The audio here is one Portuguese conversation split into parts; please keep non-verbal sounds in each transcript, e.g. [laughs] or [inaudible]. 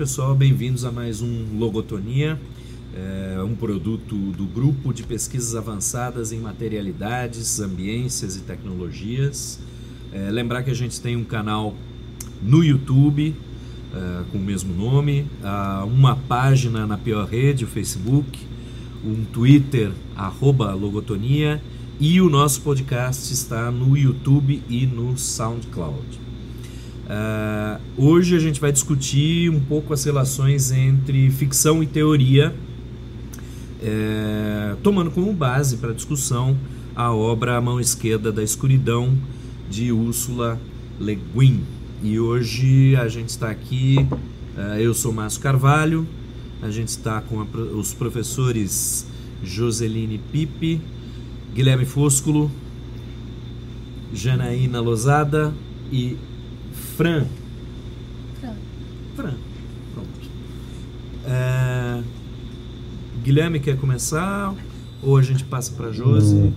pessoal, bem-vindos a mais um Logotonia, é um produto do Grupo de Pesquisas Avançadas em Materialidades, Ambiências e Tecnologias. É, lembrar que a gente tem um canal no YouTube é, com o mesmo nome, uma página na pior rede, o Facebook, um Twitter, Logotonia, e o nosso podcast está no YouTube e no SoundCloud. Uh, hoje a gente vai discutir um pouco as relações entre ficção e teoria, é, tomando como base para a discussão a obra A Mão Esquerda da Escuridão, de Úrsula Le Guin. E hoje a gente está aqui, uh, eu sou Márcio Carvalho, a gente está com a, os professores Joseline Pipe, Guilherme Fúsculo, Janaína Lozada e Fran. Fran. Fran. Pronto. É... Guilherme quer começar ou a gente passa para Josi? Hum.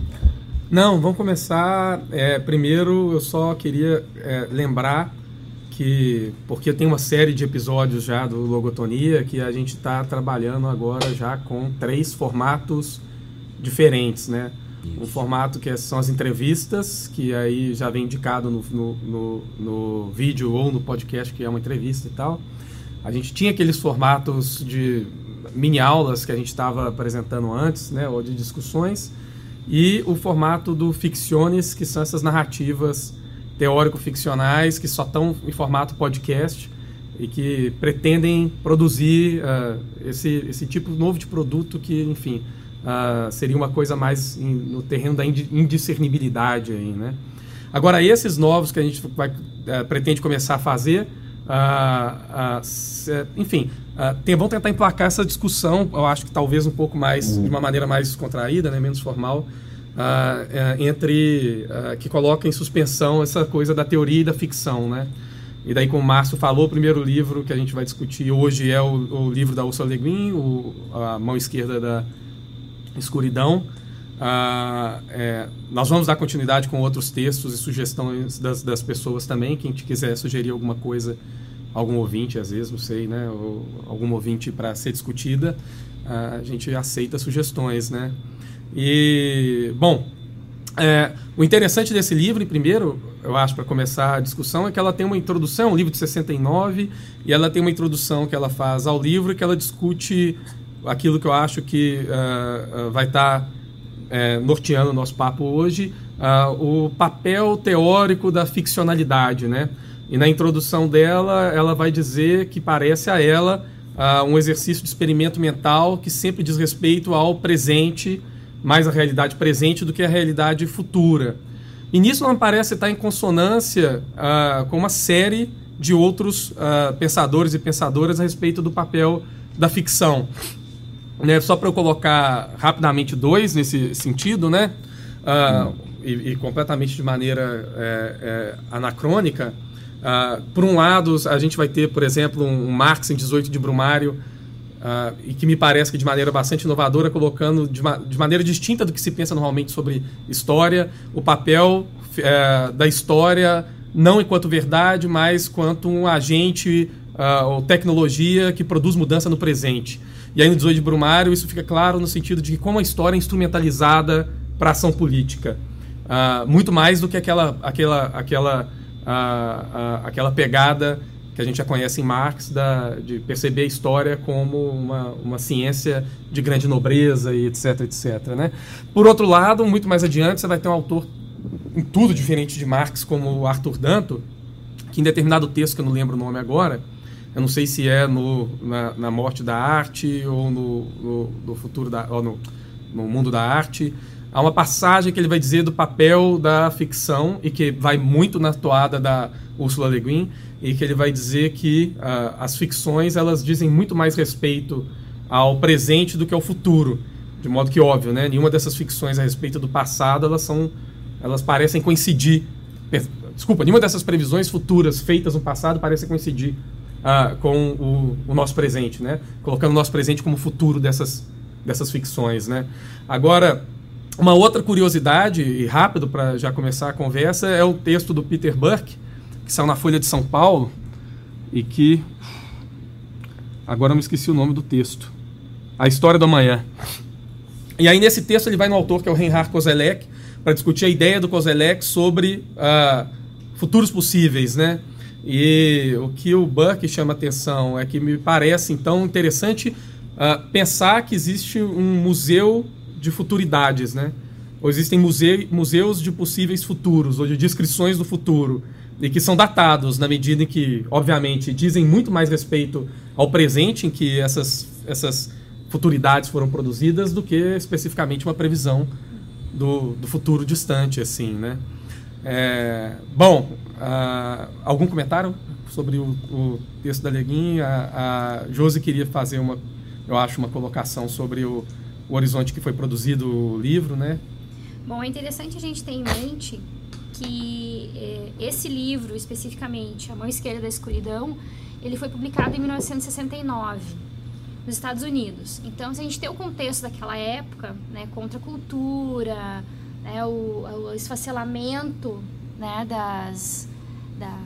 Não, vamos começar. É, primeiro, eu só queria é, lembrar que, porque tem uma série de episódios já do Logotonia, que a gente está trabalhando agora já com três formatos diferentes, né? Um formato que é, são as entrevistas, que aí já vem indicado no, no, no, no, vídeo ou no podcast, que é uma entrevista e tal. A gente tinha aqueles formatos de mini aulas que a gente estava apresentando antes, né, ou de discussões, e o formato do ficciones, que são essas narrativas teórico-ficcionais que só estão em formato podcast e que pretendem produzir uh, esse, esse tipo novo de produto que, enfim, uh, seria uma coisa mais no terreno da indiscernibilidade aí, né? Agora, esses novos que a gente vai, uh, pretende começar a fazer, uh, enfim, tem, vão tentar emplacar essa discussão, eu acho que talvez um pouco mais, de uma maneira mais contraída, né, menos formal, entre, que coloca em suspensão essa coisa da teoria e da ficção, né? E daí, como o Márcio falou, o primeiro livro que a gente vai discutir hoje é o, o livro da Ursula Le Guin, o, A Mão Esquerda da, escuridão. Ah, é, nós vamos dar continuidade com outros textos e sugestões das, das pessoas também. Quem quiser sugerir alguma coisa, algum ouvinte, às vezes, não sei, né? Ou algum ouvinte para ser discutida, a gente aceita sugestões, né? E, bom, é, o interessante desse livro, primeiro, eu acho, para começar a discussão, é que ela tem uma introdução, um livro de 69, e ela tem uma introdução que ela faz ao livro que ela discute aquilo que eu acho que uh, uh, vai estar tá, uh, norteando o nosso papo hoje, ah, o papel teórico da ficcionalidade, né? E na introdução dela, ela vai dizer que parece a ela um exercício de experimento mental que sempre diz respeito ao presente, mais a realidade presente do que a realidade futura. E nisso não parece estar em consonância com uma série de outros pensadores e pensadoras a respeito do papel da ficção. Né, só para eu colocar rapidamente dois nesse sentido, né? Uh, e, e, completamente de maneira é, é, anacrônica. Uh, por um lado, a gente vai ter, por exemplo, um Marx em 18 de Brumário, uh, e que me parece que de maneira bastante inovadora, colocando de, ma de, maneira distinta do que se pensa normalmente sobre história, o papel é, da história, não enquanto verdade, mas quanto um agente ou tecnologia que produz mudança no presente. E aí no 18 de Brumário isso fica claro no sentido de como a história é instrumentalizada para ação política. Uh, muito mais do que aquela, aquela, aquela, uh, uh, aquela pegada que a gente já conhece em Marx, da, de perceber a história como uma, uma ciência de grande nobreza e etc, etc. Né? Por outro lado, muito mais adiante, você vai ter um autor em tudo diferente de Marx, como Arthur Danto, que em determinado texto, que eu não lembro o nome agora, eu não sei se é no, na, na morte da arte ou no, no, no futuro da, ou no, no mundo da arte. Há uma passagem que ele vai dizer do papel da ficção e que vai muito na toada da Ursula Le Guin e que ele vai dizer que uh, as ficções elas dizem muito mais respeito ao presente do que ao futuro, de modo que óbvio, né? Nenhuma dessas ficções a respeito do passado elas são elas parecem coincidir. Desculpa, nenhuma dessas previsões futuras feitas no passado parecem coincidir ah, com o, o, nosso presente, né? Colocando o nosso presente como futuro dessas, dessas ficções, né? Agora, uma outra curiosidade, e rápido para já começar a conversa, é o texto do Peter Burke, que saiu na Folha de São Paulo, e que Agora eu me esqueci o nome do texto. A História do Amanhã. E aí nesse texto ele vai no autor que é o Reinhard Kozelek para discutir a ideia do Kozelek sobre uh, futuros possíveis, né? E o que o Burke chama atenção é que me parece então interessante uh, pensar que existe um museu de futuridades, né? Ou existem muse museus de possíveis futuros, ou de descrições do futuro, e que são datados na medida em que, obviamente, dizem muito mais respeito ao presente em que essas, essas futuridades foram produzidas do que especificamente uma previsão do, do futuro distante, assim, né? É, bom, uh, algum comentário sobre o, o texto da Leguin? A, a Josi queria fazer uma, eu acho, uma colocação sobre o, o horizonte que foi produzido o livro, né? Bom, é interessante a gente ter em mente que eh, esse livro, especificamente, A Mão Esquerda da Escuridão, ele foi publicado em 1969 nos Estados Unidos. Então, se a gente tem o contexto daquela época, né, contra a cultura, né, o, o esfacelamento né, das, da,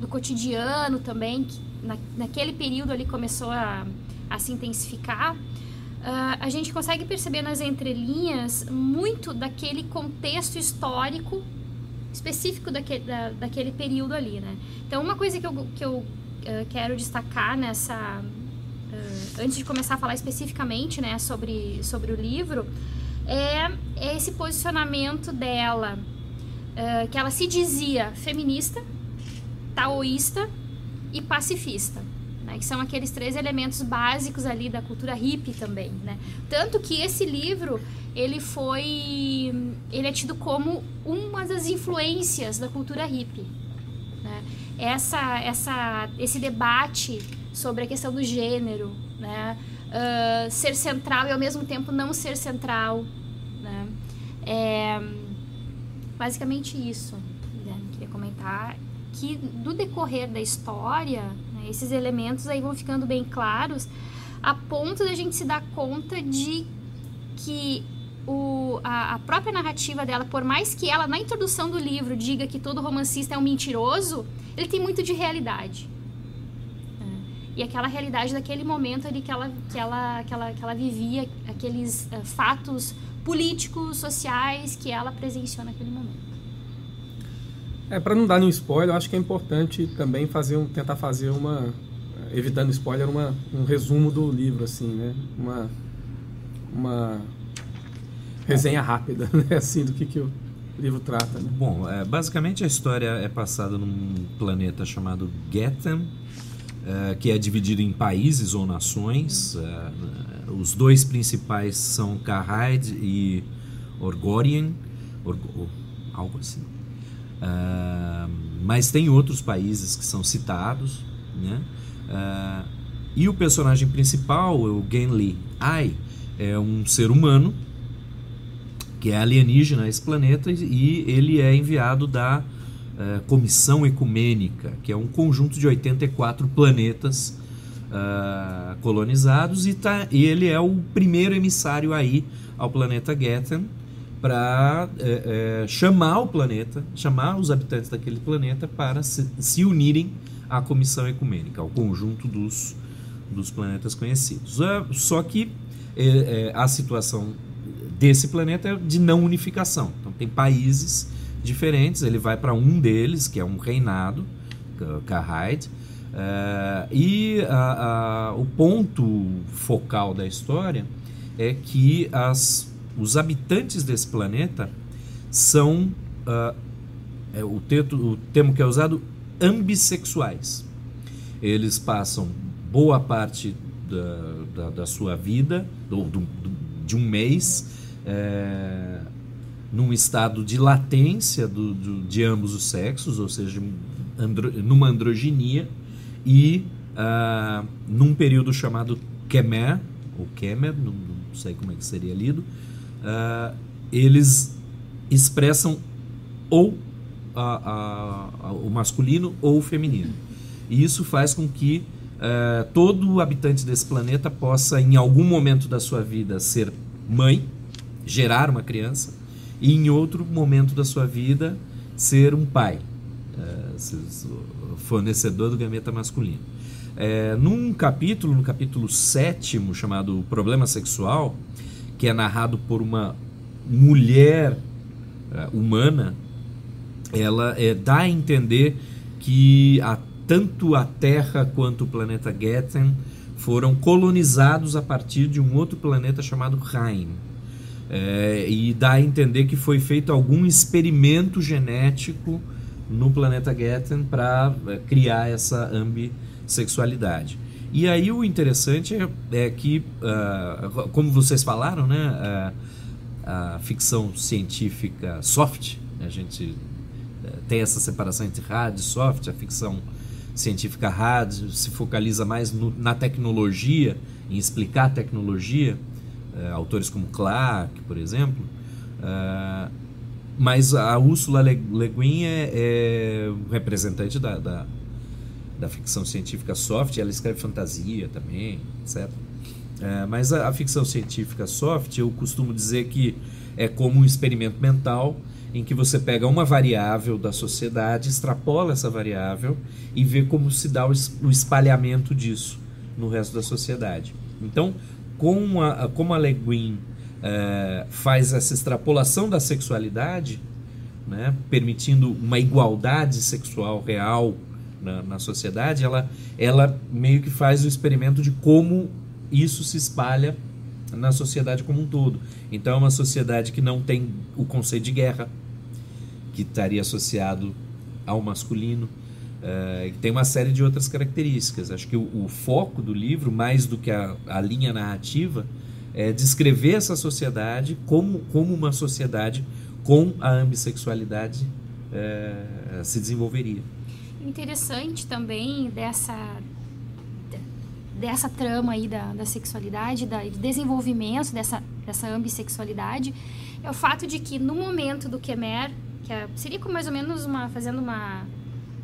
do cotidiano também, que na, naquele período ali começou a, a se intensificar, uh, a gente consegue perceber nas entrelinhas muito daquele contexto histórico específico daquele, da, daquele período ali, né? Então, uma coisa que eu, que eu uh, quero destacar nessa... Uh, antes de começar a falar especificamente né, sobre, sobre o livro, é, é esse posicionamento dela, uh, que ela se dizia feminista, taoísta e pacifista. Né, que são aqueles três elementos básicos ali da cultura hippie também, né? Tanto que esse livro, ele foi... Ele é tido como uma das influências da cultura hippie. Né? Essa, essa, esse debate sobre a questão do gênero, né? Uh, ser central e ao mesmo tempo não ser central? É basicamente isso. Né? Queria comentar que do decorrer da história, né, esses elementos aí vão ficando bem claros, a ponto da gente se dar conta de que o, a, a, própria narrativa dela, por mais que ela na introdução do livro diga que todo romancista é um mentiroso, ele tem muito de realidade. Né. E aquela realidade daquele momento ali que ela, que ela, que ela, que ela vivia, aqueles uh, fatos políticos, sociais que ela presenciou naquele momento. É, para não dar nenhum spoiler, eu acho que é importante também fazer um, tentar fazer uma, evitando spoiler, uma, um resumo do livro, assim, né? Uma, uma resenha rápida, [laughs] né? Assim, do que, que o livro trata, né? Bom, é, basicamente a história é passada num planeta chamado Getten, é, que é dividido em países ou nações. É, os dois principais são Karhide e Orgorian, Orgo, algo assim. Uh, mas tem outros países que são citados, né? Uh, e o personagem principal, o Genli Ai, é um ser humano que é alienígena a esse planeta e ele é enviado da uh, Comissão Ecumênica, que é um conjunto de 84 planetas colonizados e, tá, e ele é o primeiro emissário aí ao planeta Getten para é, é, chamar o planeta, chamar os habitantes daquele planeta para se, se unirem à comissão ecumênica, ao conjunto dos, dos planetas conhecidos. É, só que a situação desse planeta é de não unificação. Então tem países diferentes, ele vai para um deles, que é um reinado, Kahide, é, e a, a, o ponto focal da história é que as os habitantes desse planeta são, uh, é, o, teto, o termo que é usado, ambissexuais. Eles passam boa parte da, da, da sua vida, do, do, de um mês, é, num estado de latência do, do, de ambos os sexos, ou seja, andro, numa androginia, e uh, num período chamado Kemer, ou Kemer, não, não sei como é que seria lido, uh, eles expressam ou a, a, a, o masculino ou o feminino. E isso faz com que uh, todo habitante desse planeta possa, em algum momento da sua vida, ser mãe, gerar uma criança, e em outro momento da sua vida, ser um pai, uh, fornecedor do gameta masculino. É, num capítulo, no capítulo sétimo, chamado Problema Sexual, que é narrado por uma mulher uh, humana, ela é, dá a entender que a, tanto a Terra quanto o planeta Getten foram colonizados a partir de um outro planeta chamado Rhein. É, e dá a entender que foi feito algum experimento genético no planeta Getten para é, criar essa ambissexualidade. E aí o interessante é, é que, uh, como vocês falaram, né, uh, a ficção científica soft, a gente uh, tem essa separação entre hard e soft, a ficção científica hard se focaliza mais no, na tecnologia, em explicar a tecnologia, autores como Clarke, por exemplo. Uh, mas a Ursula Le, Guin é, é representante da, da, da, ficção científica soft, ela escreve fantasia também, etc. Uh, mas a, a ficção científica soft, eu costumo dizer que é como um experimento mental em que você pega uma variável da sociedade, extrapola essa variável e vê como se dá o espalhamento disso no resto da sociedade. Então, como a, como a Le Guin é, faz essa extrapolação da sexualidade, né, permitindo uma igualdade sexual real na, na sociedade, ela, ela meio que faz o experimento de como isso se espalha na sociedade como um todo. Então é uma sociedade que não tem o conceito de guerra, que estaria associado ao masculino, uh, tem uma série de outras características. Acho que o, o foco do livro, mais do que a, a, linha narrativa, é descrever essa sociedade como, como uma sociedade com a ambissexualidade uh, se desenvolveria. Interessante também dessa dessa trama aí da, da sexualidade, da, do desenvolvimento dessa, dessa ambissexualidade, é o fato de que no momento do Kemer, que é, seria mais ou menos uma, fazendo uma,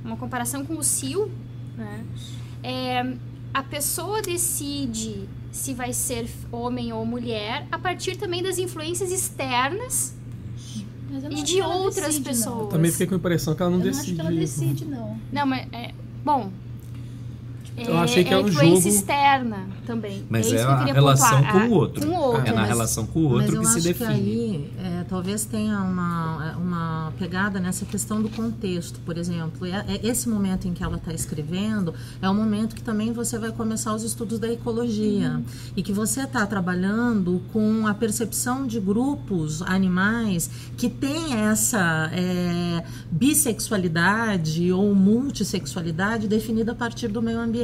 uma comparação com o Sil, né? É, a pessoa decide se vai ser homem ou mulher a partir também das influências externas e de outras decide, pessoas. Não. Também fiquei com a impressão que ela não eu decide. Não acho que ela decide, não. Não, mas é, bom, eu achei que é, é um influência jogo... externa também. Mas é, é a relação pontuar. com o outro. Com o outro. É na mas, relação com o outro que se define. Mas eu acho que aí é, talvez tenha uma, uma pegada nessa questão do contexto, por exemplo. É, é esse momento em que ela está escrevendo é o momento que também você vai começar os estudos da ecologia uhum. e que você está trabalhando com a percepção de grupos animais que têm essa é, bissexualidade ou multissexualidade definida a partir do meio ambiente,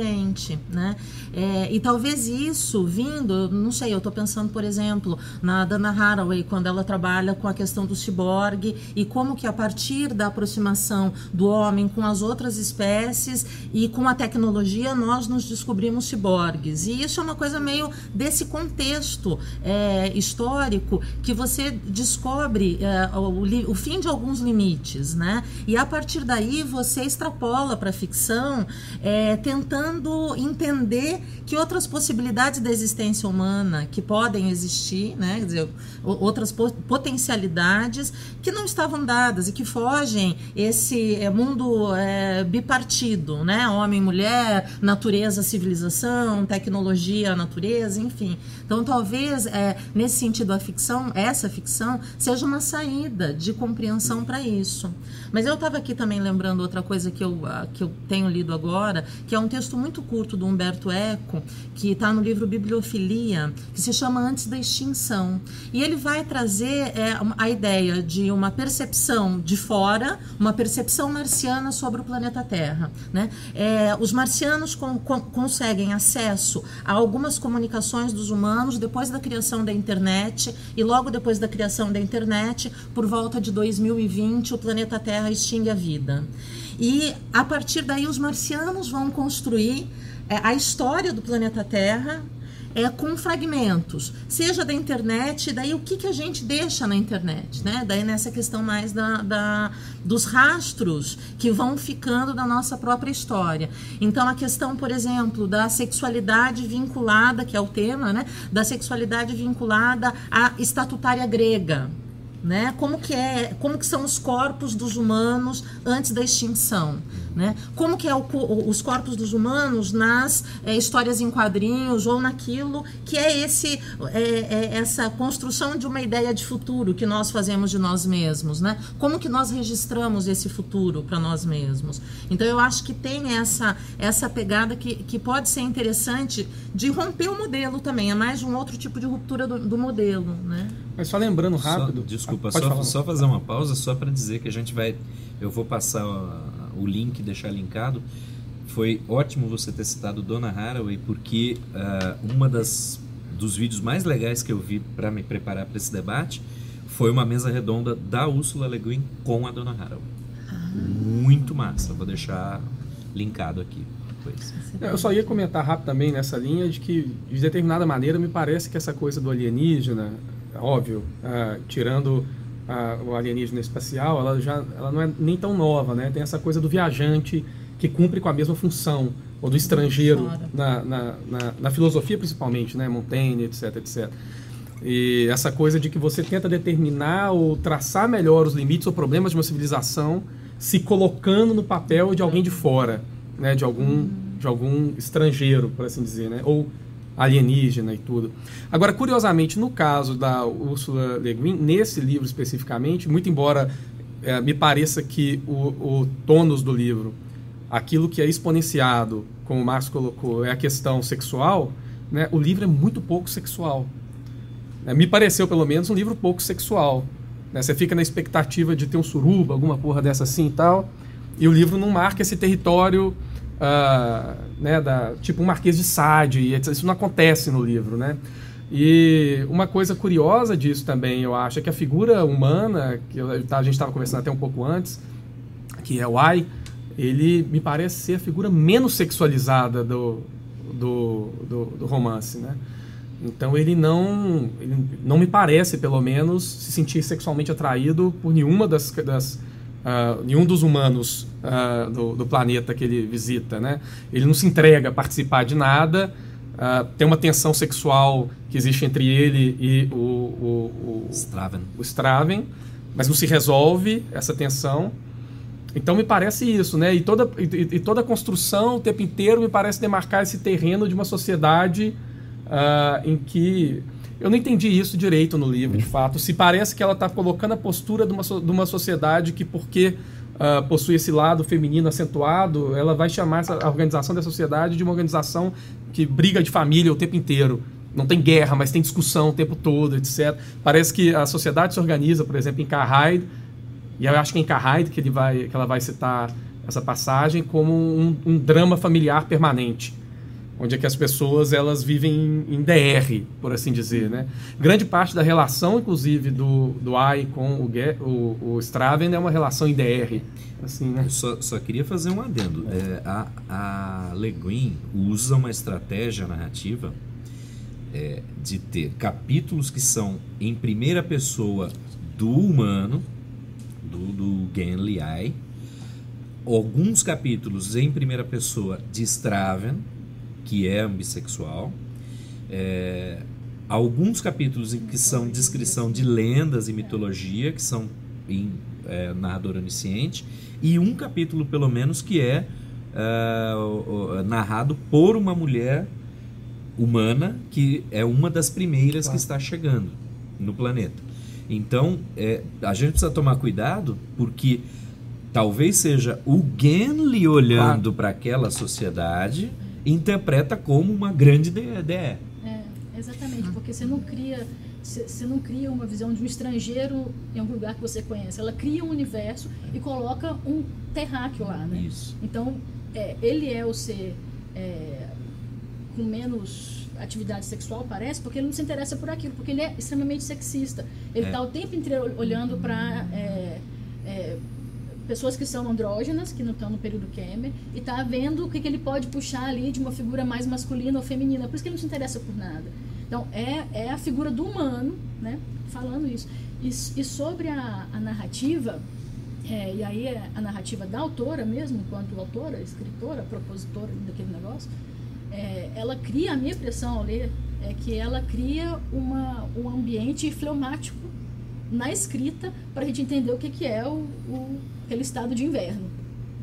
né? É, e talvez isso vindo, não sei, eu estou pensando, por exemplo, na Dana Haraway, quando ela trabalha com a questão do ciborgue e como que a partir da aproximação do homem com as outras espécies e com a tecnologia nós nos descobrimos ciborgues. E isso é uma coisa meio desse contexto é, histórico que você descobre é, o, o, fim de alguns limites, né? E a partir daí você extrapola para a ficção, é, tentando entender que outras possibilidades da existência humana que podem existir, né? Quer dizer, outras potencialidades que não estavam dadas e que fogem esse é, mundo é, bipartido, né? Homem, mulher, natureza, civilização, tecnologia, natureza, enfim. Então, talvez é, nesse sentido a ficção, essa ficção, seja uma saída de compreensão para isso. Mas eu estava aqui também lembrando outra coisa que eu, que eu tenho lido agora, que é um texto muito curto do Humberto Eco, que está no livro Bibliofilia, que se chama Antes da Extinção. E ele vai trazer é, a ideia de uma percepção de fora, uma percepção marciana sobre o planeta Terra. Né? É, os marcianos con con conseguem acesso a algumas comunicações dos humanos depois da criação da internet, e logo depois da criação da internet, por volta de 2020, o planeta Terra extingue a vida. E a partir daí os marcianos vão construir é, a história do planeta Terra é, com fragmentos, seja da internet, daí o que, que a gente deixa na internet, né? Daí nessa questão mais da, da, dos rastros que vão ficando da nossa própria história. Então a questão, por exemplo, da sexualidade vinculada, que é o tema, né? Da sexualidade vinculada à estatutária grega, né? Como que é, como que são os corpos dos humanos antes da extinção, né? Como que é o, os corpos dos humanos nas é, histórias em quadrinhos ou naquilo que é esse é, é, essa construção de uma ideia de futuro que nós fazemos de nós mesmos, né? Como que nós registramos esse futuro para nós mesmos? Então eu acho que tem essa essa pegada que, que pode ser interessante de romper o modelo também, é mais um outro tipo de ruptura do, do modelo, né? Mas só lembrando rápido. Só, desculpa, ah, só, só, fazer uma pausa só para dizer que a gente vai. Eu vou passar o link, deixar linkado. Foi ótimo você ter citado Dona Haraway, porque uh, uma das dos vídeos mais legais que eu vi para me preparar para esse debate foi uma mesa redonda da Úrsula Le Guin com a Dona Haraway. Ah. Muito massa. Vou deixar linkado aqui. Depois. Eu só ia comentar rápido também nessa linha de que, de determinada maneira, me parece que essa coisa do alienígena, óbvio, uh, tirando uh, o alienígena espacial, ela já ela não é nem tão nova, né? Tem essa coisa do viajante que cumpre com a mesma função, ou do estrangeiro, na, na, na, na, filosofia principalmente, né? Montaigne, etc, etc. E essa coisa de que você tenta determinar ou traçar melhor os limites ou problemas de uma civilização se colocando no papel de alguém de fora, né? De algum, hum. de algum estrangeiro, por assim dizer, né? Ou alienígena e tudo. Agora, curiosamente, no caso da Ursula Le Guin, nesse livro especificamente, muito embora é, me pareça que o, o tônus do livro, aquilo que é exponenciado, como o Marcos colocou, é a questão sexual, né, o livro é muito pouco sexual. É, me pareceu, pelo menos, um livro pouco sexual. Né? Você fica na expectativa de ter um suruba, alguma porra dessa assim e tal, e o livro não marca esse território uh, né, da, tipo um Marquês de Sade, isso não acontece no livro, né? E uma coisa curiosa disso também, eu acho, é que a figura humana, que tá, a gente estava conversando até um pouco antes, que é o Ai, ele me parece ser a figura menos sexualizada do, do, do, do romance, né? Então ele não, ele não me parece, pelo menos, se sentir sexualmente atraído por nenhuma das, das uh, nenhum dos humanos uh, do, do, planeta que ele visita, né? Ele não se entrega a participar de nada. Uh, tem uma tensão sexual que existe entre ele e o, o, o, Straven. o Straven, mas não se resolve essa tensão. Então me parece isso, né? E toda, e, e toda a construção o tempo inteiro me parece demarcar esse terreno de uma sociedade uh, em que eu não entendi isso direito no livro, de fato. Se parece que ela está colocando a postura de uma, de uma sociedade que, porque uh, possui esse lado feminino acentuado, ela vai chamar essa, a organização da sociedade de uma organização que briga de família o tempo inteiro. Não tem guerra, mas tem discussão o tempo todo, etc. Parece que a sociedade se organiza, por exemplo, em Carride, e eu acho que é em Carride que, ele vai, que ela vai citar essa passagem como um, um drama familiar permanente onde é que as pessoas elas vivem em DR, por assim dizer, né? Grande parte da relação, inclusive, do, do AI com o, o, o Straven é uma relação em DR, assim, né? Só, só queria fazer um adendo. É, a, a Le Guin usa uma estratégia narrativa é, de ter capítulos que são em primeira pessoa do humano, do, do Gen Liai, alguns capítulos em primeira pessoa de Straven, que é bissexual. É, alguns capítulos em que são descrição de lendas e mitologia, que são em é, narrador onisciente, e um capítulo, pelo menos, que é, é narrado por uma mulher humana, que é uma das primeiras que está chegando no planeta. Então, é, a gente precisa tomar cuidado, porque talvez seja o Genli olhando para aquela sociedade interpreta como uma grande ideia. É, exatamente, porque você não cria você não cria uma visão de um estrangeiro em algum lugar que você conhece. Ela cria um universo e coloca um terráqueo lá, né? Isso. Então, é, ele é o ser é, com menos atividade sexual, parece, porque ele não se interessa por aquilo, porque ele é extremamente sexista. Ele está é. o tempo inteiro olhando para é, é, pessoas que são andrógenas, que não estão no período Kemer, e está vendo o que, que, ele pode puxar ali de uma figura mais masculina ou feminina. Por isso que ele não se interessa por nada. Então, é, é a figura do humano, né? Falando isso. E, e sobre a, a narrativa, é, e aí é a narrativa da autora mesmo, enquanto autora, escritora, propositora daquele negócio, é, ela cria, a minha impressão ao ler, é que ela cria uma, um ambiente fleumático na escrita para a gente entender o que, que é o, o aquele estado de inverno.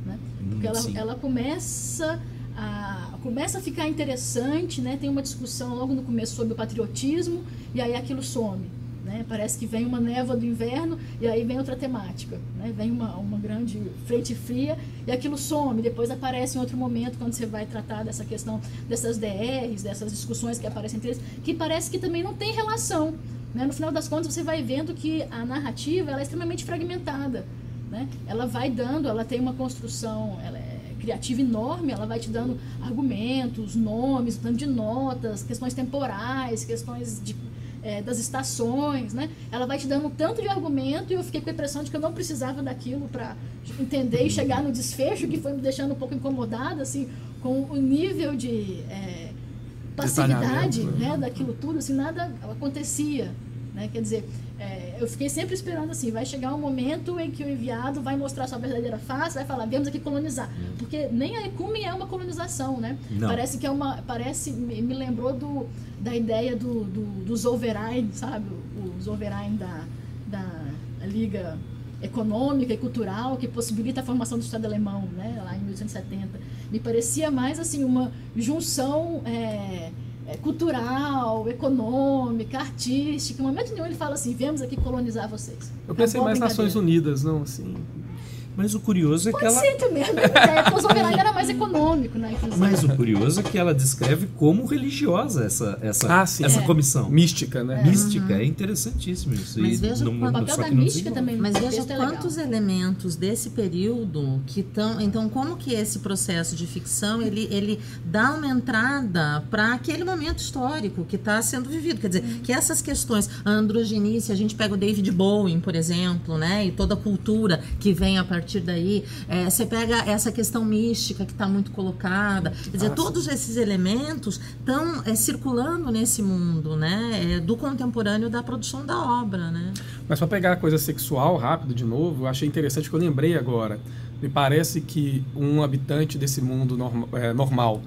Né? Porque ela, ela começa a, começa a ficar interessante, né? tem uma discussão logo no começo sobre o patriotismo, e aí aquilo some. Né? Parece que vem uma névoa do inverno e aí vem outra temática. Né? Vem uma, uma grande frente fria e aquilo some. Depois aparece em outro momento, quando você vai tratar dessa questão dessas DRs, dessas discussões que aparecem entre eles, que parece que também não tem relação. Né? No final das contas, você vai vendo que a narrativa ela é extremamente fragmentada. Né? Ela vai dando, ela tem uma construção, ela é criativa enorme, ela vai te dando argumentos, nomes, tanto de notas, questões temporais, questões de é, das estações, né? Ela vai te dando um tanto de argumento e eu fiquei com a impressão de que eu não precisava daquilo para entender e chegar no desfecho, que foi me deixando um pouco incomodada, assim, com o nível de é, passividade, né? daquilo tudo, assim, nada acontecia, né? Quer dizer, é, eu fiquei sempre esperando assim, vai chegar um momento em que o enviado vai mostrar sua verdadeira face, vai falar, viemos aqui colonizar. Hum. Porque nem a Ekumen é uma colonização, né? Não. Parece que é uma. Parece. Me lembrou do, da ideia do, do, do Zoverein, sabe? O Zoverein da, da Liga Econômica e Cultural, que possibilita a formação do Estado alemão, né? Lá em 1870. Me parecia mais assim, uma junção. É, cultural, econômica, artística. Em momento nenhum ele fala assim, viemos aqui colonizar vocês. Eu pensei mais Nações Unidas, não assim. Mas o curioso é Pode que ela. Ser também. É, o Zoberag era mais econômico, né? Inclusive. Mas o curioso é que ela descreve como religiosa essa, essa, ah, essa é. comissão. Mística, né? É. Mística, uhum. é interessantíssimo isso. Mas veja no, o papel da mística também. Mas veja é quantos elementos desse período que estão. Então, como que esse processo de ficção ele, ele dá uma entrada para aquele momento histórico que está sendo vivido. Quer dizer, uhum. que essas questões, a androgenice, a gente pega o David Bowie, por exemplo, né? E toda a cultura que vem a partir partir daí. É, você pega essa questão mística que está muito colocada. Quer dizer, todos esses elementos estão é, circulando nesse mundo, né? É, do contemporâneo da produção da obra, né? Mas para pegar a coisa sexual rápido de novo, eu achei interessante que eu lembrei agora. Me parece que um habitante desse mundo norm, é, normal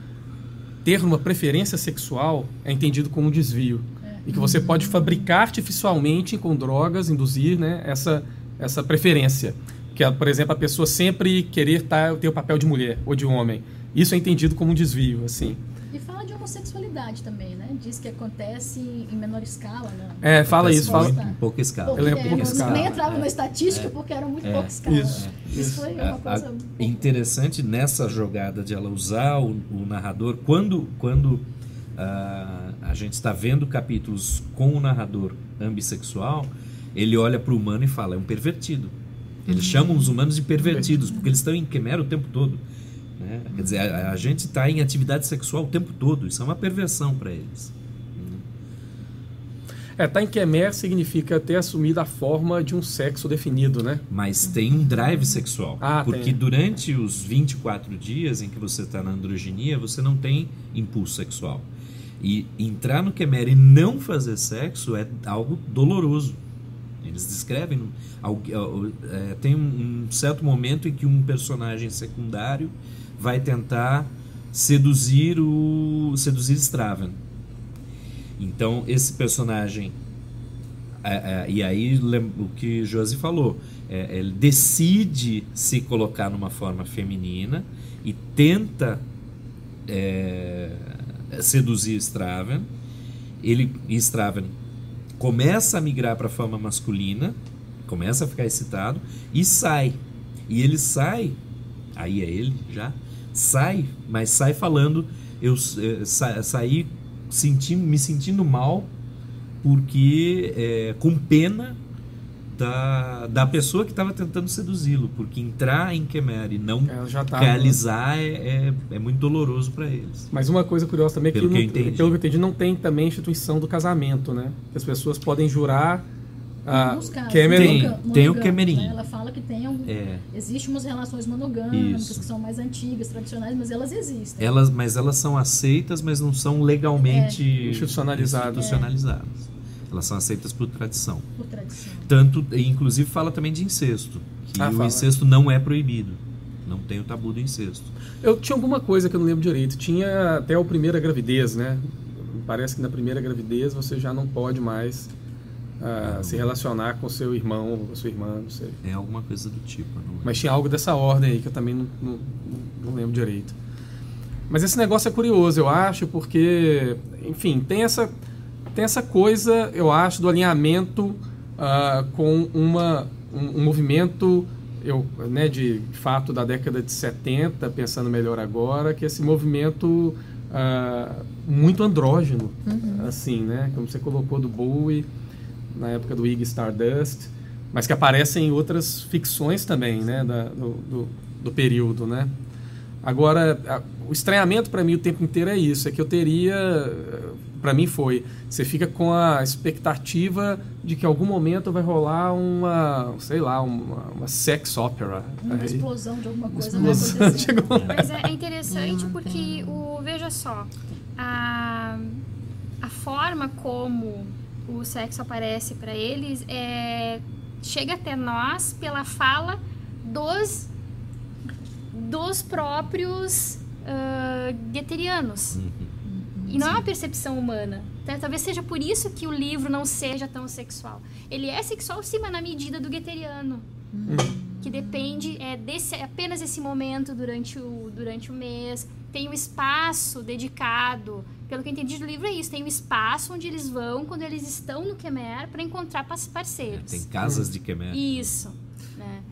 ter uma preferência sexual é entendido como um desvio. É. E que você pode fabricar artificialmente com drogas, induzir né, essa, essa preferência que é, por exemplo, a pessoa sempre querer tá, ter o papel de mulher ou de homem. Isso é entendido como um desvio, assim. E fala de homossexualidade também, né? Diz que acontece em menor escala, né? É, fala isso. Fala... Em pouca escala. Porque, é, pouca escala. Nem entrava na estatística é. porque era muito é. pouca escala. Isso. Isso, isso foi uma coisa... A, interessante nessa jogada de ela usar o, o narrador, quando, quando uh, a gente está vendo capítulos com o narrador ambissexual, ele olha para o humano e fala, é um pervertido. Eles chamam os humanos de pervertidos, porque eles estão em quimera o tempo todo. Né? Quer dizer, a, a gente está em atividade sexual o tempo todo. Isso é uma perversão para eles. É, tá em Kemer significa ter assumido a forma de um sexo definido, né? Mas tem um drive sexual. Ah, porque tem. durante os 24 dias em que você está na androgenia, você não tem impulso sexual. E entrar no Kemer e não fazer sexo é algo doloroso. Eles descrevem. É, tem um certo momento em que um personagem secundário vai tentar seduzir o seduzir Straven. Então esse personagem é, é, e aí o que Josi falou, ele decide se colocar numa forma feminina e tenta seduzir Straven. Ele Straven começa a migrar para a forma masculina, começa a ficar excitado e sai. E ele sai, aí é ele já, sai, mas sai falando, eu eh, sa, saí sentindo, me sentindo mal porque é, com pena da, da pessoa que estava tentando seduzi-lo, porque entrar em Kemer e não tá, realizar né? é, é, é, muito doloroso para eles. Mas uma coisa curiosa também é que, pelo, que, não, pelo que eu entendi, não tem também a instituição do casamento, né? Que as pessoas podem jurar ah, Kemerim. Tem, tem o Kemerim. Né? Ela fala que tem algum, é. existem umas relações monogâmicas Isso. que são mais antigas, tradicionais, mas elas existem. Elas, mas elas são aceitas, mas não são legalmente é. institucionalizadas. institucionalizadas. Elas são aceitas por tradição. Por tradição. Tanto, inclusive fala também de incesto, que ah, o fala. incesto não é proibido. Não tem o tabu do incesto. Eu tinha alguma coisa que eu não lembro direito. Tinha até a primeira gravidez, né? Parece que na primeira gravidez você já não pode mais uh, se relacionar com seu irmão ou sua irmã, não sei. É alguma coisa do tipo. Não? Mas tinha algo dessa ordem aí que eu também não, não, não lembro direito. Mas esse negócio é curioso, eu acho, porque, enfim, tem essa, tem essa coisa, eu acho, do alinhamento uh, com uma, um, um, movimento, eu, né, de, de, fato, da década de 70, pensando melhor agora, que esse movimento uh, muito andrógeno, uhum. assim, né, como você colocou do Bowie, na época do Iggy Stardust, mas que aparecem em outras ficções também, né, da, do, do, do período, né. Agora, a, o estranhamento para mim o tempo inteiro é isso, é que eu teria, para mim foi, você fica com a expectativa de que em algum momento vai rolar uma, sei lá, uma, uma sex opera. Uma aí, explosão de alguma coisa explosão de alguma... [laughs] Mas é interessante porque o veja só, a, a forma como o sexo aparece para eles é chega até nós pela fala dos dos próprios uh, gueterianos. Uhum. E não é uma percepção humana. Então, talvez seja por isso que o livro não seja tão sexual. Ele é sexual, sim, mas na medida do gueteriano. Uhum. Que depende é, desse, apenas esse momento durante o, durante o mês. Tem um espaço dedicado. Pelo que eu entendi do livro, é isso. Tem um espaço onde eles vão quando eles estão no Quemer para encontrar parceiros. É, tem casas de Quemer. Isso.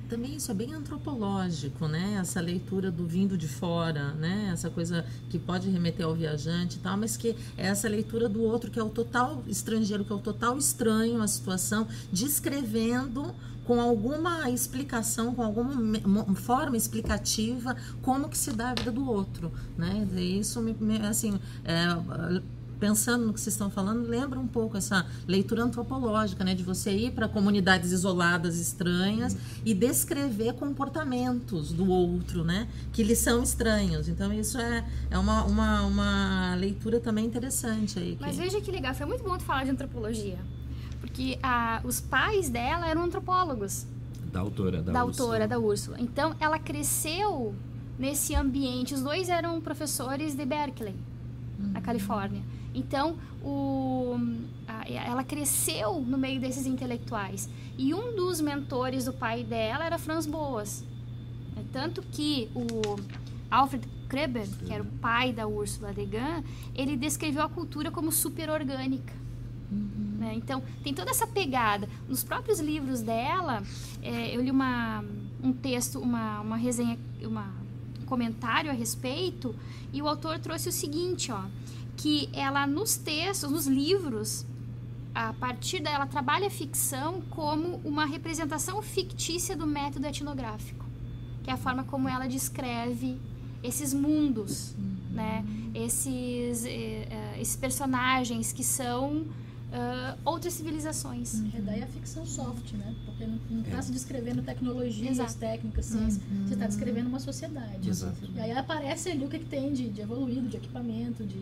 Também isso é bem antropológico, né? Essa leitura do vindo de fora, né? Essa coisa que pode remeter ao viajante e tal, mas que é essa leitura do outro que é o total estrangeiro, que é o total estranho à situação, descrevendo com alguma explicação, com alguma forma explicativa como que se dá a vida do outro, né? E isso me, assim, é, pensando no que vocês estão falando, lembra um pouco essa leitura antropológica, né? De você ir para comunidades isoladas, estranhas, uhum. e descrever comportamentos do outro, né? Que lhes são estranhos. Então, isso é, é uma, uma, uma leitura também interessante aí. Que... Mas veja que legal, foi muito bom tu falar de antropologia. Porque a, os pais dela eram antropólogos. Da autora, da, da Úrsula. autora, da Úrsula. Então, ela cresceu nesse ambiente. Os dois eram professores de Berkeley, uhum. na Califórnia. Então, o, a, ela cresceu no meio desses intelectuais. E um dos mentores do pai dela era Franz Boas. É tanto que o Alfred Kreber, que era o pai da Ursula Le Guin, ele descreveu a cultura como superorgânica. Uhum. Né? Então, tem toda essa pegada. Nos próprios livros dela, é, eu li uma, um texto, uma, uma resenha, uma, um comentário a respeito, e o autor trouxe o seguinte, ó que ela nos textos, nos livros, a partir dela trabalha a ficção como uma representação fictícia do método etnográfico, que é a forma como ela descreve esses mundos, né? Esses, eh, eh, esses personagens que são Uh, outras civilizações. É daí a ficção soft, né? Porque não está é. se descrevendo tecnologias, Exato. técnicas, ciência. Uhum. Você está descrevendo uma sociedade. Exato. E aí aparece ali o que, que tem de, de evoluído, de equipamento, de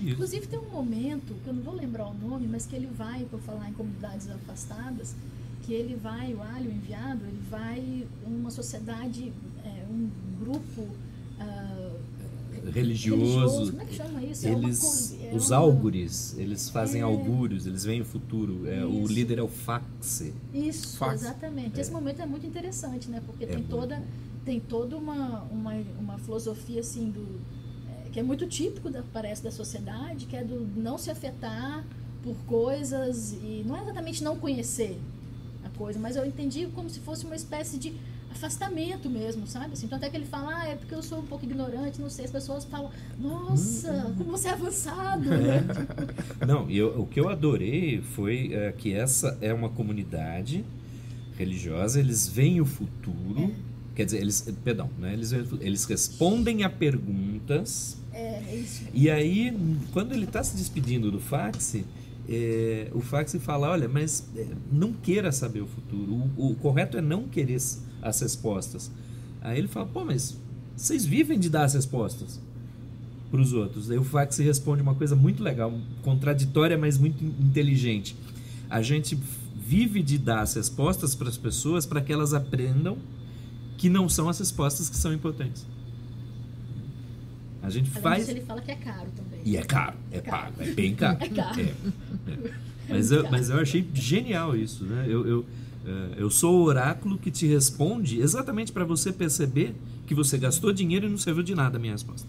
isso. Inclusive tem um momento, que eu não vou lembrar o nome, mas que ele vai, por falar em comunidades afastadas, que ele vai, o alho enviado, ele vai uma sociedade, é, um grupo religioso, como é que chama isso? É eles, é uma, os álgures, eles fazem é, augúrios, eles veem o futuro. É, o líder é o faxe. Isso, faxe. exatamente. Esse momento é muito interessante, né? Porque tem toda, tem toda uma, uma, uma filosofia assim do que é muito típico, da, parece, da sociedade, que é do não se afetar por coisas e não é exatamente não conhecer a coisa, mas eu entendi como se fosse uma espécie de afastamento mesmo, sabe? Assim, então até que ele fala, ah, é porque eu sou um pouco ignorante, não sei, as pessoas falam, nossa, hum, como você é avançado. [laughs] É. [laughs] não, eu, o que eu adorei foi é, que essa é uma comunidade religiosa, eles veem o futuro, é. quer dizer, eles, perdão, né, eles, eles respondem a perguntas é, é isso. E aí, quando ele está se despedindo do fax, é, o fax fala: olha, mas é, não queira saber o futuro. O, o, correto é não querer as respostas. Aí ele fala: pô, mas vocês vivem de dar as respostas para os outros. Aí o fax responde uma coisa muito legal, contraditória, mas muito inteligente. A gente vive de dar as respostas para as pessoas para que elas aprendam que não são as respostas que são importantes. A gente Além faz. Disso, ele fala que é caro também. E é caro, é, é caro. pago, é bem caro. [laughs] É caro. É, é. Mas eu, mas eu achei genial isso, né? Eu, eu, eu sou o oráculo que te responde exatamente para você perceber que você gastou dinheiro e não serviu de nada a minha resposta.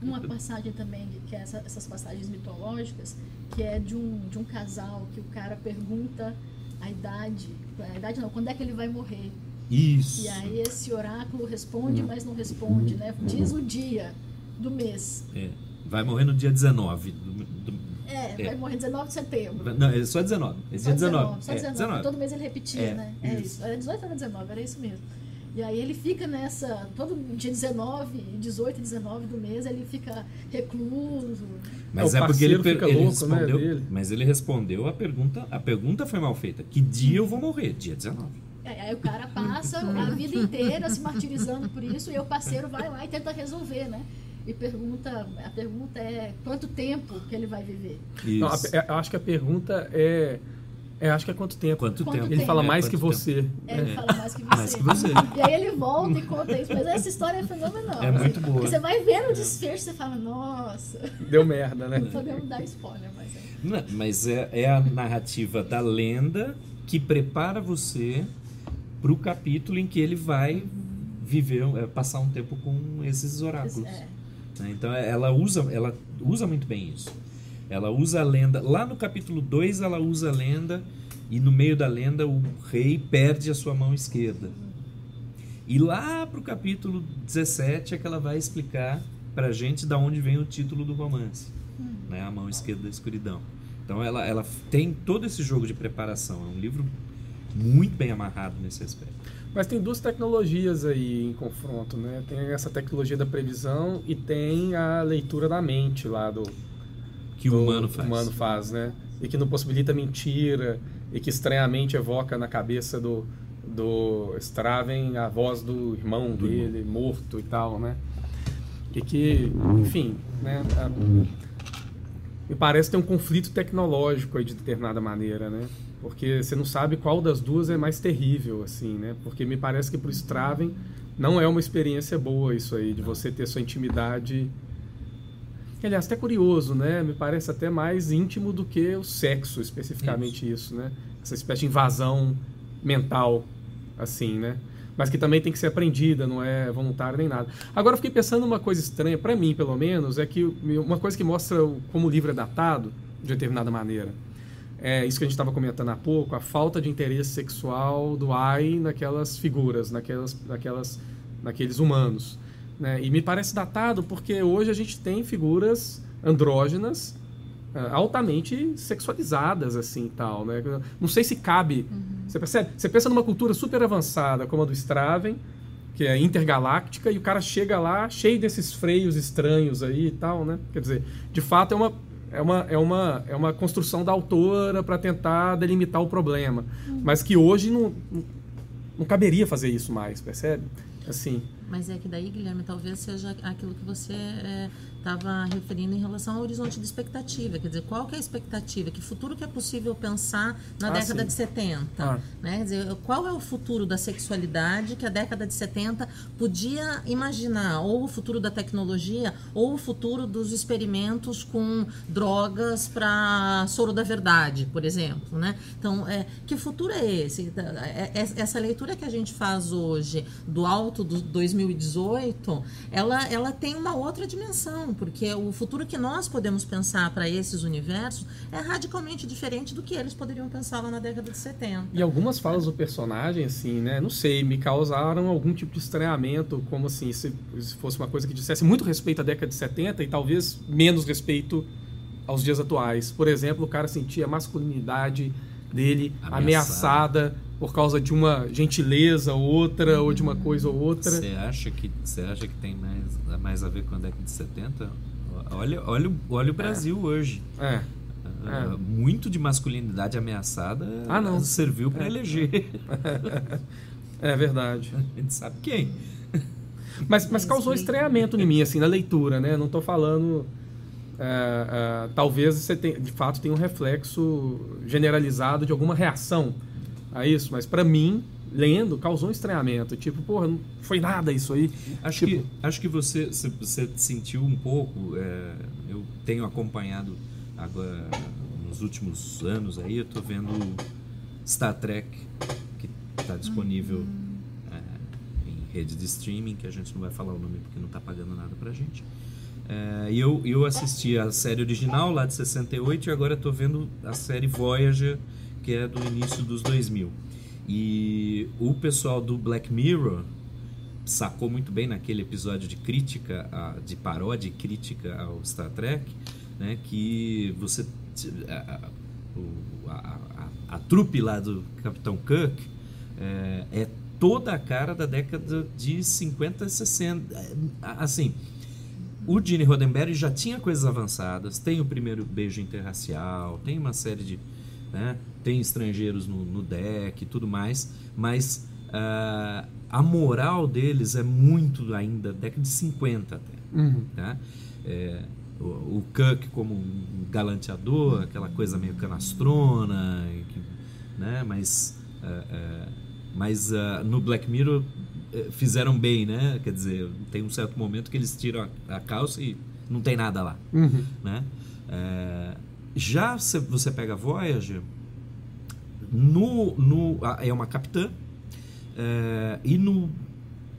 Tem uma passagem também, que é essa- essas passagens mitológicas, que é de um, de um casal que o cara pergunta a idade, a idade não, quando é que ele vai morrer? Isso. E aí esse oráculo responde, mas não responde, né? Diz o dia do mês. É, vai morrer no dia 19. do- do- É, É. vai morrer 19 de setembro. não, é só 19. Esse Só dia 19. Só É, 19. 19. Todo mês ele repetia, É, né? É isso. isso. Era 18 ou era 19, era isso mesmo. E aí ele fica nessa. Todo dia 19, 18 e 19 do mês, ele fica recluso. Mas É, é, porque ele, fica ele louco, né, respondeu. dele. mas ele respondeu a pergunta. A pergunta foi mal feita. Que dia eu vou morrer? Dia 19. É, Aí o cara passa a vida inteira se martirizando por isso, e o parceiro vai lá e tenta resolver, né? E pergunta, a pergunta é quanto tempo que ele vai viver? Isso. Não, a- é- eu acho que a pergunta é, é acho que é quanto tempo. Quanto, Quanto tempo? Ele fala É, mais quanto que tempo? você. É, ele fala mais que você. Mais que você. E aí ele volta e conta isso. Mas essa história é fenomenal. É muito boa. Porque você vai vendo o desfecho e você fala, nossa, Deu merda, né? não podemos dar spoiler, mas é. Não, mas é, é a narrativa da lenda que prepara você para o capítulo em que ele vai viver, é, passar um tempo com esses oráculos. é. Né? Então ela usa, ela usa muito bem isso. Ela usa a lenda. Lá no capítulo 2 ela usa a lenda e no meio da lenda o rei perde a sua mão esquerda. E lá pro capítulo 17 é que ela vai explicar pra gente da onde vem o título do romance, né? A mão esquerda da escuridão. Então ela, ela tem todo esse jogo de preparação. É um livro muito bem amarrado nesse aspecto. Mas tem duas tecnologias aí em confronto, né? Tem essa tecnologia da previsão e tem a leitura da mente lá do Que o humano faz. humano faz, né? E que não possibilita mentira e que estranhamente evoca na cabeça do do Straven a voz do irmão Do dele morto e tal, né? E que, enfim, né? a- me parece ter um conflito tecnológico aí de determinada maneira, né? Porque você não sabe qual das duas é mais terrível, assim, né? Porque me parece que pro Straven não é uma experiência boa isso aí, de você ter sua intimidade. Aliás, até curioso, né? Me parece até mais íntimo do que o sexo, especificamente isso, né? Essa espécie de invasão mental, assim, né? Mas que também tem que ser aprendida, não é voluntária nem nada. Agora, eu fiquei pensando uma coisa estranha, para mim, pelo menos, é que uma coisa que mostra o- como o livro é datado, de determinada maneira, é isso que a gente estava comentando há pouco, a falta de interesse sexual do Ai naquelas figuras, naquelas, naquelas, naqueles humanos. Né? E me parece datado porque hoje a gente tem figuras andrógenas ah, altamente sexualizadas assim tal, né? Não sei se cabe. Você percebe? Você pensa numa cultura super avançada como a do Straven, que é intergaláctica e o cara chega lá cheio desses freios estranhos aí e tal, né? Quer dizer, de fato é uma é uma, é uma, é uma construção da autora para tentar delimitar o problema, mas que hoje não, não, caberia fazer isso mais, percebe? Assim, Mas é que daí, Guilherme, talvez seja aquilo que você estava referindo em relação ao horizonte de expectativa. Quer dizer, qual que é a expectativa? Que futuro que é possível pensar na Ah, década sim. de 70? Ah. Né? Quer dizer, qual é o futuro da sexualidade que a década de 70 podia imaginar? Ou o futuro da tecnologia, ou o futuro dos experimentos com drogas para soro da verdade, por exemplo. Né? Então, é, que futuro é esse? É- é- Essa leitura que a gente faz hoje do alto do 2018, ela, ela tem uma outra dimensão, porque o futuro que nós podemos pensar para esses universos é radicalmente diferente do que eles poderiam pensar lá na década de 70. E algumas falas do personagem, assim, né? Não sei, me causaram algum tipo de estranhamento, como assim, se, se fosse uma coisa que dissesse muito respeito à década de 70 e talvez menos respeito aos dias atuais. Por exemplo, o cara sentia a masculinidade dele Ameaçada. ameaçada por causa de uma gentileza ou outra, ou de uma coisa ou outra. Você acha que você acha que tem mais, mais a ver com a década de 70? Olha, olha, o- olha o Brasil hoje. É. Ah, Muito de masculinidade ameaçada Ah, não. serviu para É. eleger. É verdade. [laughs] A gente sabe quem. Mas, mas causou estranhamento em mim, assim, na leitura, né? Não estou falando. é, é, talvez você tenha, de fato tenha um reflexo generalizado de alguma reação a isso, mas para mim, lendo, causou um estranhamento. Tipo, porra, não foi nada isso aí. Acho Tipo- que, acho que você, você sentiu um pouco. é, eu tenho acompanhado agora nos últimos anos aí eu tô vendo Star Trek, que está disponível é, em rede de streaming, que a gente não vai falar o nome porque não está pagando nada pra gente. É, e eu, eu assisti a série original lá de 68 e agora estou vendo a série Voyager, que é do início dos 2000. E o pessoal do Black Mirror sacou muito bem naquele episódio de crítica, de paródia e crítica ao Star Trek, né, que você a, a, a, trupe lá do Capitão Kirk é, é, toda a cara da década de 50 e 60. É, assim, o Gene Roddenberry já tinha coisas avançadas, tem o primeiro beijo interracial, tem uma série de. Né, tem estrangeiros no, no deck e tudo mais, mas uh, a moral deles é muito ainda década de 50 até. Uhum. Tá? É, o, o Kirk como um galanteador, aquela coisa meio canastrona, né? mas, uh, uh, mas uh, no Black Mirror fizeram bem, né? Quer dizer, tem um certo momento que eles tiram a, a calça e não tem nada lá. Uhum. Né? Já você pega a Voyager, no, no, é uma capitã, e no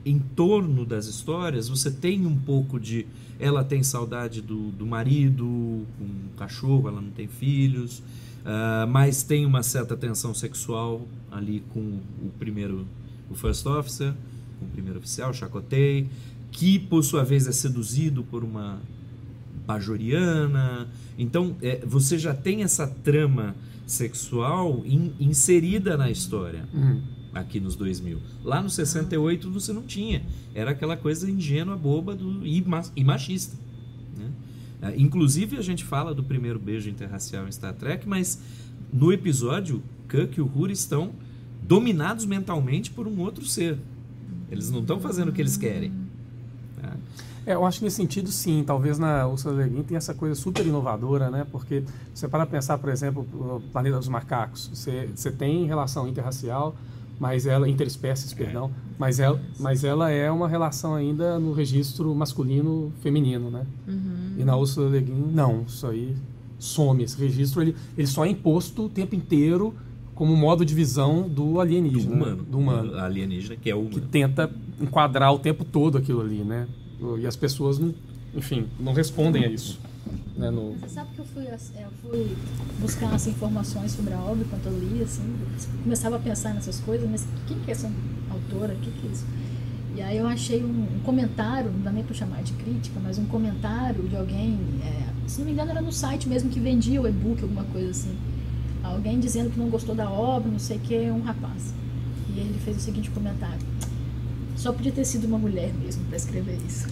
entorno das histórias você tem um pouco de ela tem saudade do, do marido, com um cachorro, ela não tem filhos, uh, mas tem uma certa tensão sexual ali com o primeiro, o first officer, com o primeiro oficial, Chakotay, que por sua vez é seduzido por uma bajoriana. Então é, você já tem essa trama sexual in, inserida na história. Uhum aqui nos 2000. Lá no 68 você não tinha. Era aquela coisa ingênua, boba do, e, e machista. Né? É, inclusive a gente fala do primeiro beijo interracial em Star Trek, mas no episódio, Kirk e o Uhura estão dominados mentalmente por um outro ser. Eles não estão fazendo o que eles querem. É, eu acho que nesse sentido, sim. Talvez na Ursula Le Guin tem essa coisa super inovadora, né? Porque você para pensar, por exemplo, o Planeta dos Macacos. Você, você tem relação interracial, mas ela interespécies, perdão, mas ela, mas ela é uma relação ainda no registro masculino feminino, né? Uhum. E na Ursula Le Guin, não, isso aí some esse registro, ele, ele só é imposto o tempo inteiro como modo de visão do alienígena, do humano, do humano, alienígena que é o humano. que tenta enquadrar o tempo todo aquilo ali, né? E as pessoas não, enfim, não respondem a isso. Né, no... Você sabe que eu fui, é, eu fui buscar as informações sobre a obra enquanto eu li, assim, começava a pensar nessas coisas, mas quem que é essa autora, o que, que é isso? E aí eu achei um, um comentário, não dá nem para chamar de crítica, mas um comentário de alguém, é, se não me engano era no site mesmo que vendia o e-book, alguma coisa assim. Alguém dizendo que não gostou da obra, não sei o que, um rapaz. E ele fez o seguinte comentário. Só podia ter sido uma mulher mesmo para escrever isso.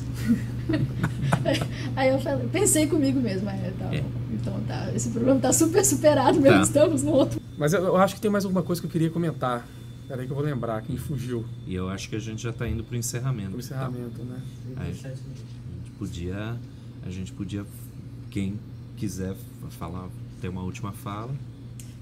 [laughs] Aí eu falei, pensei comigo mesmo, é, tá, é. então tá, esse problema tá super superado, mesmo tá. estamos no outro. Mas eu, eu, acho que tem mais alguma coisa que eu queria comentar. Peraí que eu vou lembrar, quem fugiu. E eu acho que a gente já está indo para o encerramento. Para o encerramento, né? Aí, a gente podia, a gente podia, quem quiser falar, ter uma última fala.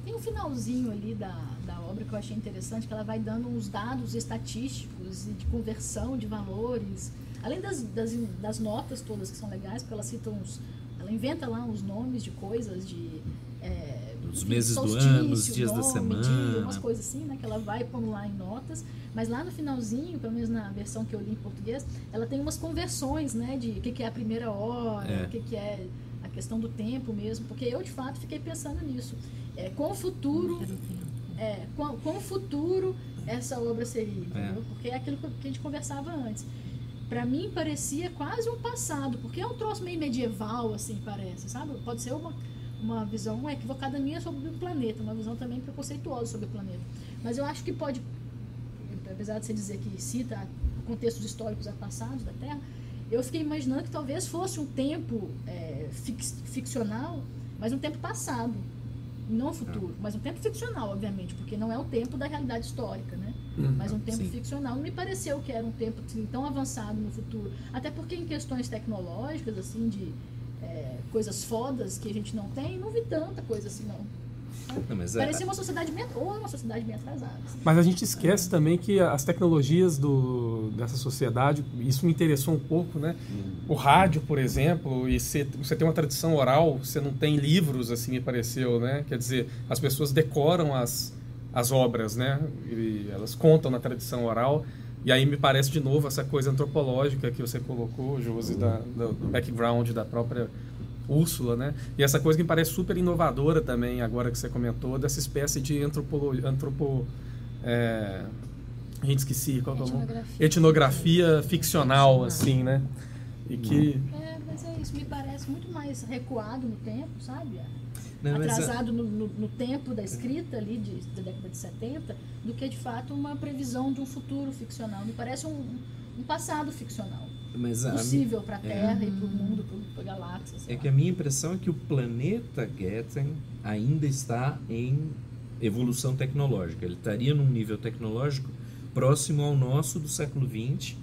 Tem um finalzinho ali da, da obra que eu achei interessante, que ela vai dando uns dados estatísticos de conversão de valores, além das, das, das notas todas que são legais, porque ela cita uns. Ela inventa lá uns nomes de coisas, de. É, os meses do ano, os dias nome, da semana. Dia, umas coisas assim, né? Que ela vai pondo lá em notas. Mas lá no finalzinho, pelo menos na versão que eu li em português, ela tem umas conversões, né? De o que, que é a primeira hora, é. o que, que é a questão do tempo mesmo. Porque eu, de fato, fiquei pensando nisso. É, com o futuro. É, com, com o futuro essa obra seria, é. entendeu? É. Porque é aquilo que a gente conversava antes. Para mim parecia quase um passado, porque é um troço meio medieval, assim, parece, sabe? Pode ser uma, uma visão equivocada minha sobre o planeta, uma visão também preconceituosa sobre o planeta. Mas eu acho que pode, apesar de você dizer que cita contextos históricos passados da Terra, eu fiquei imaginando que talvez fosse um tempo é, fix, ficcional, mas um tempo passado não futuro, mas um tempo ficcional, obviamente, porque não é o tempo da realidade histórica, né? Uhum, mas um tempo sim. ficcional. Não me pareceu que era um tempo assim, tão avançado no futuro. Até porque em questões tecnológicas, assim, de é, coisas fodas que a gente não tem, não vi tanta coisa assim, não. Não, mas é- Parecia uma sociedade bem, ou uma sociedade bem atrasada. assim. Mas a gente esquece também que as tecnologias do, dessa sociedade, isso me interessou um pouco, né? O rádio, por exemplo, e você, você tem uma tradição oral, você não tem livros, assim me pareceu, né? Quer dizer, as pessoas decoram as, as obras, né? E elas contam na tradição oral. E aí me parece de novo essa coisa antropológica que você colocou, Josi, da, do, do background da própria Úrsula, né? E essa coisa que me parece super inovadora também, agora que você comentou, dessa espécie de antropologia, antropo, é, a gente esqueci qual que é o nome? Etnografia. Etnografia ficcional, assim, né? E que É, mas é isso, me parece muito mais recuado no tempo, sabe? Não, é- Atrasado no, no- no tempo da escrita ali, de, da década de 70, do que de fato uma previsão de um futuro ficcional. Me parece um, um passado ficcional. Mas Possível para a Terra e para o mundo, para a galáxia. É lá. que a minha impressão é que o planeta Getten ainda está em evolução tecnológica. Ele estaria num nível tecnológico próximo ao nosso do século XX,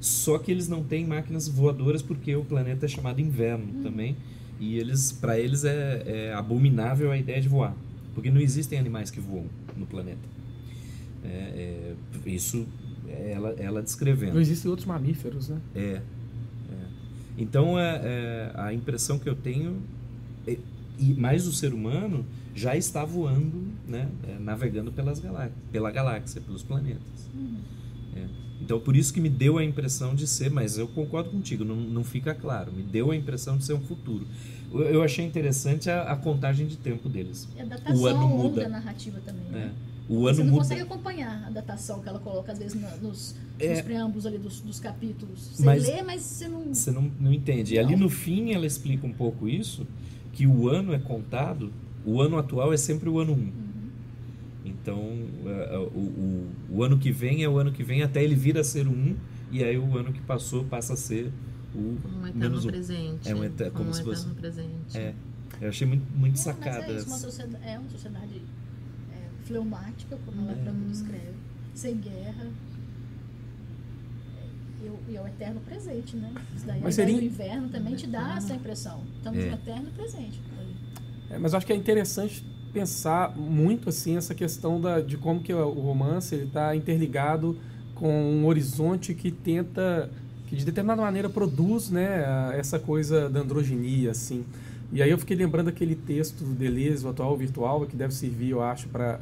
só que eles não têm máquinas voadoras porque o planeta é chamado inverno também, e eles, para eles é, é abominável a ideia de voar, porque não existem animais que voam no planeta. É, é, isso é ela, ela descrevendo. não existem outros mamíferos, né? É. é. Então, é, é, a impressão que eu tenho, é, e mais o ser humano já está voando, né, é, navegando pelas galá pela galáxia, pelos planetas. É. Então, por isso que me deu a impressão de ser, mas eu concordo contigo, não, não fica claro, me deu a impressão de ser um futuro. Eu, eu achei interessante a, a contagem de tempo deles. E a datação O ano longo muda. da narrativa também. É. Né? O Você ano não muda. consegue acompanhar a datação que ela coloca, às vezes, na- nos, É. nos preâmbulos ali dos, dos capítulos. Você Mas- lê, mas você não. Você não, não entende. E ali no fim ela explica um pouco isso, que o ano é contado, o ano atual é sempre o ano 1. Uhum. Então, é, é, o, o, o ano que vem é o ano que vem até ele vir a ser o 1, e aí o ano que passou passa a ser o Um eterno menos 1. presente. É um eter- como um se fosse- eterno presente. É, eu achei muito, muito É, sacada. Mas é isso, uma sociedade, é uma sociedade fleumática, como ela É. própria descreve, sem guerra. É, E o, e é o eterno presente, né? Isso daí, Mas seria- do inverno também te dá essa impressão. Estamos É. no eterno presente. É, mas eu acho que é interessante pensar muito assim essa questão da, de como que o romance ele está interligado com um horizonte que tenta que de determinada maneira produz né essa coisa da androginia assim e aí eu fiquei lembrando aquele texto do Deleuze o atual virtual que deve servir eu acho para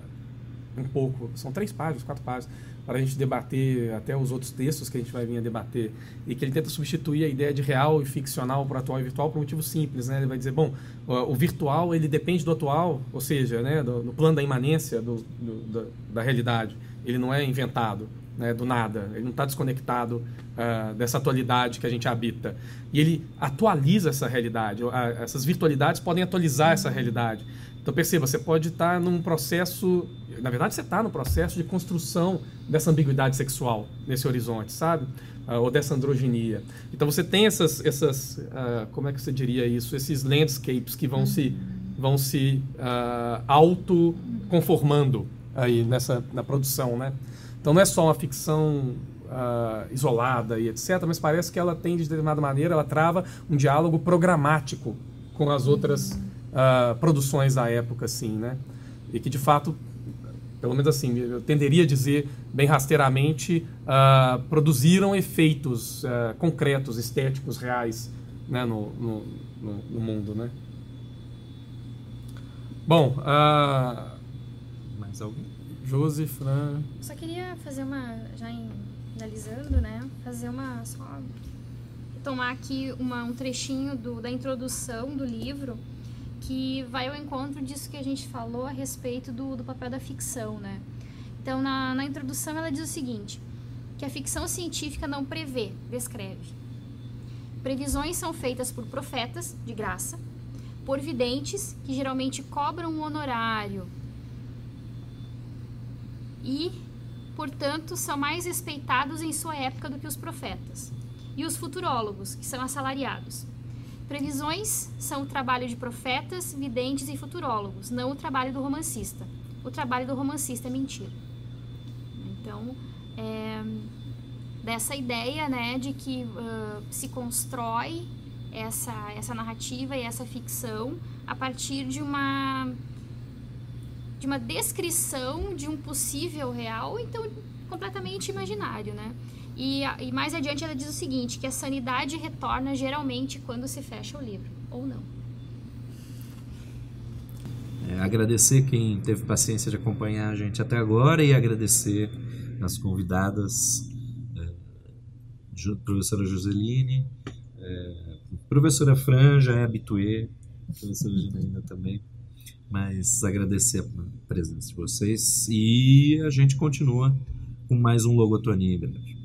um pouco são três páginas quatro páginas para a gente debater até os outros textos que a gente vai vir a debater e que ele tenta substituir a ideia de real e ficcional para atual e virtual por um motivo simples, né? Ele vai dizer, bom, o, virtual ele depende do atual, ou seja, né, do, no plano da imanência do, do- da, da realidade. Ele não é inventado, né, do nada. Ele não está desconectado ah, dessa atualidade que a gente habita. E ele atualiza essa realidade. Ah, essas virtualidades podem atualizar essa realidade. Então perceba, você pode estar num processo, na verdade você está no processo de construção dessa ambiguidade sexual nesse horizonte, sabe? Ah, ou dessa androginia. Então você tem essas, essas ah, como é que você diria isso? Esses landscapes que vão se, vão se ah, auto-conformando aí nessa, na produção, né? Então não é só uma ficção ah, isolada e etc, mas parece que ela tem, de determinada maneira, ela trava um diálogo programático com as outras ah, produções da época, assim, né? E que, de fato, pelo menos assim, eu tenderia a dizer, bem rasteiramente, ah, produziram efeitos ah, concretos, estéticos, reais, né, no, no, no- no mundo, né? Bom, Mais alguém? Josi, Fran... Só queria fazer uma, já em- finalizando, né? Fazer uma, só tomar aqui uma, um trechinho do, da introdução do livro que vai ao encontro disso que a gente falou a respeito do, do papel da ficção, né? Então, na, na introdução ela diz o seguinte, que a ficção científica não prevê, descreve. Previsões são feitas por profetas, de graça, por videntes, que geralmente cobram um honorário e, portanto, são mais respeitados em sua época do que os profetas. E os futurólogos, que são assalariados. Previsões são o trabalho de profetas, videntes e futurólogos, não o trabalho do romancista. O trabalho do romancista é mentira. Então, é, dessa ideia né, de que ah, se constrói essa, essa narrativa e essa ficção a partir de uma de uma descrição de um possível real, então completamente imaginário, né? E, e mais adiante ela diz o seguinte, que a sanidade retorna geralmente quando se fecha o livro, ou não. É, agradecer quem teve paciência de acompanhar a gente até agora e agradecer as convidadas, é, professora Joseline, é, professora Franja, é habituê, professora Ginaína também, mas agradecer a presença de vocês e a gente continua com mais um Logotonia em breve.